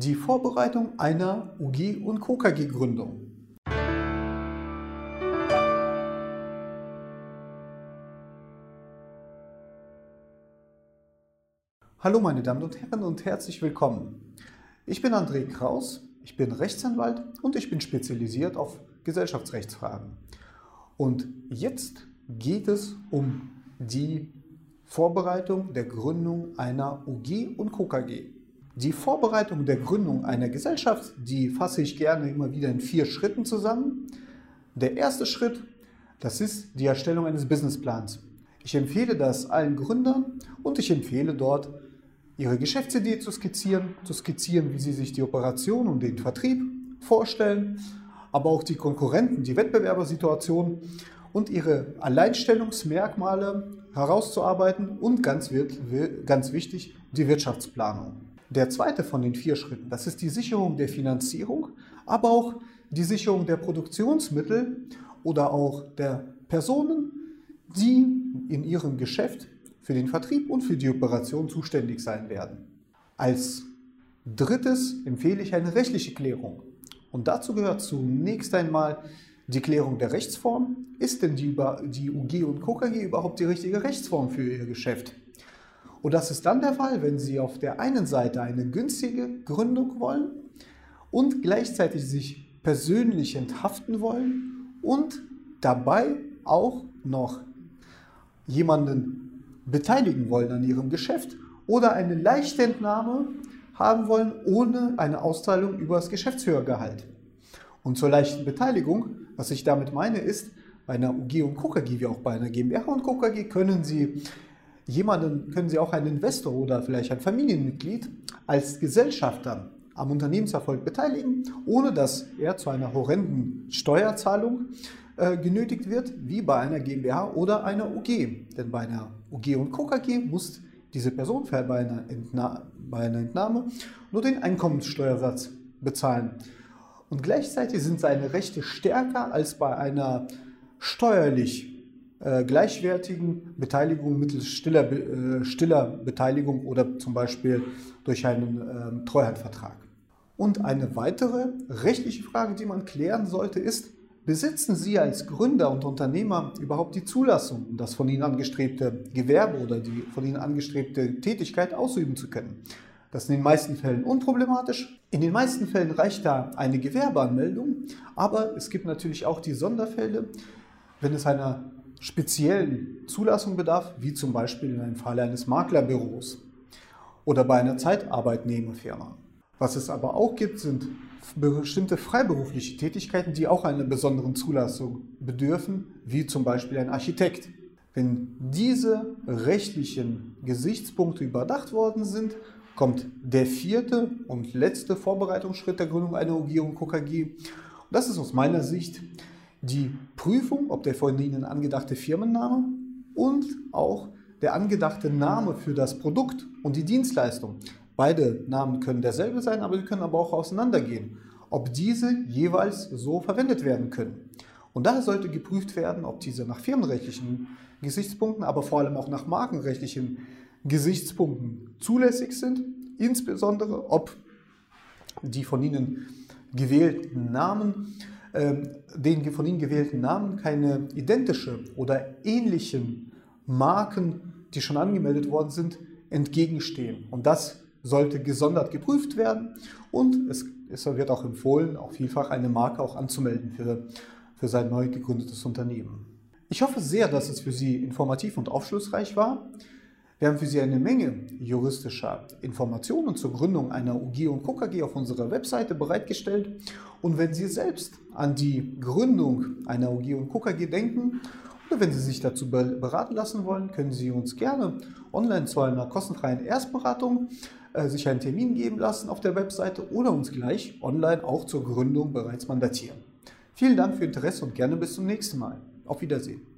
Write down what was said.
Die Vorbereitung einer UG- und KKG-Gründung. Hallo meine Damen und Herren und herzlich willkommen. Ich bin André Kraus, ich bin Rechtsanwalt und ich bin spezialisiert auf Gesellschaftsrechtsfragen. Und jetzt geht es um die Vorbereitung der Gründung einer UG und KKG. Die Vorbereitung der Gründung einer Gesellschaft, die fasse ich gerne immer wieder in vier Schritten zusammen. Der erste Schritt, das ist die Erstellung eines Businessplans. Ich empfehle das allen Gründern und ich empfehle dort, ihre Geschäftsidee zu skizzieren, zu skizzieren, wie sie sich die Operation und den Vertrieb vorstellen, aber auch die Konkurrenten, die Wettbewerbersituation und ihre Alleinstellungsmerkmale herauszuarbeiten und ganz, ganz wichtig, die Wirtschaftsplanung. Der zweite von den vier Schritten, das ist die Sicherung der Finanzierung, aber auch die Sicherung der Produktionsmittel oder auch der Personen, die in ihrem Geschäft für den Vertrieb und für die Operation zuständig sein werden. Als drittes empfehle ich eine rechtliche Klärung. Und dazu gehört zunächst einmal die Klärung der Rechtsform. Ist denn die, die UG und KKG überhaupt die richtige Rechtsform für Ihr Geschäft? Und das ist dann der Fall, wenn Sie auf der einen Seite eine günstige Gründung wollen und gleichzeitig sich persönlich enthaften wollen und dabei auch noch jemanden beteiligen wollen an Ihrem Geschäft oder eine Leichtentnahme haben wollen ohne eine Auszahlung über das Geschäftsführergehalt. Und zur leichten Beteiligung, was ich damit meine, ist, bei einer UG und KKG wie auch bei einer GmbH und KKG können Sie jemanden, können Sie auch einen Investor oder vielleicht ein Familienmitglied als Gesellschafter am Unternehmenserfolg beteiligen, ohne dass er zu einer horrenden Steuerzahlung äh, genötigt wird, wie bei einer GmbH oder einer UG. Denn bei einer UG und KKG muss diese Person bei einer, bei einer Entnahme nur den Einkommenssteuersatz bezahlen. Und gleichzeitig sind seine Rechte stärker als bei einer steuerlich äh, gleichwertigen Beteiligung mittels stiller, äh, stiller Beteiligung oder zum Beispiel durch einen äh, Treuhandvertrag. Und eine weitere rechtliche Frage, die man klären sollte, ist, besitzen Sie als Gründer und Unternehmer überhaupt die Zulassung, das von Ihnen angestrebte Gewerbe oder die von Ihnen angestrebte Tätigkeit ausüben zu können? Das ist in den meisten Fällen unproblematisch. In den meisten Fällen reicht da eine Gewerbeanmeldung, aber es gibt natürlich auch die Sonderfälle, wenn es einer speziellen Zulassung bedarf, wie zum Beispiel in einem Fall eines Maklerbüros oder bei einer Zeitarbeitnehmerfirma. Was es aber auch gibt, sind bestimmte freiberufliche Tätigkeiten, die auch einer besonderen Zulassung bedürfen, wie zum Beispiel ein Architekt. Wenn diese rechtlichen Gesichtspunkte überdacht worden sind, kommt der vierte und letzte Vorbereitungsschritt der Gründung einer Regierung KKG. Und das ist aus meiner Sicht die Prüfung, ob der von Ihnen angedachte Firmenname und auch der angedachte Name für das Produkt und die Dienstleistung. Beide Namen können derselbe sein, aber sie können aber auch auseinandergehen, ob diese jeweils so verwendet werden können. Und daher sollte geprüft werden, ob diese nach firmenrechtlichen Gesichtspunkten, aber vor allem auch nach markenrechtlichen Gesichtspunkten zulässig sind, insbesondere ob die von Ihnen gewählten Namen den von Ihnen gewählten Namen keine identische oder ähnlichen Marken, die schon angemeldet worden sind, entgegenstehen. Und das sollte gesondert geprüft werden und es, es wird auch empfohlen, auch vielfach eine Marke auch anzumelden für, für sein neu gegründetes Unternehmen. Ich hoffe sehr, dass es für Sie informativ und aufschlussreich war. Wir haben für Sie eine Menge juristischer Informationen zur Gründung einer UG und KKG auf unserer Webseite bereitgestellt. Und wenn Sie selbst an die Gründung einer UG und KKG denken oder wenn Sie sich dazu beraten lassen wollen, können Sie uns gerne online zu einer kostenfreien Erstberatung äh, sich einen Termin geben lassen auf der Webseite oder uns gleich online auch zur Gründung bereits mandatieren. Vielen Dank für Ihr Interesse und gerne bis zum nächsten Mal. Auf Wiedersehen.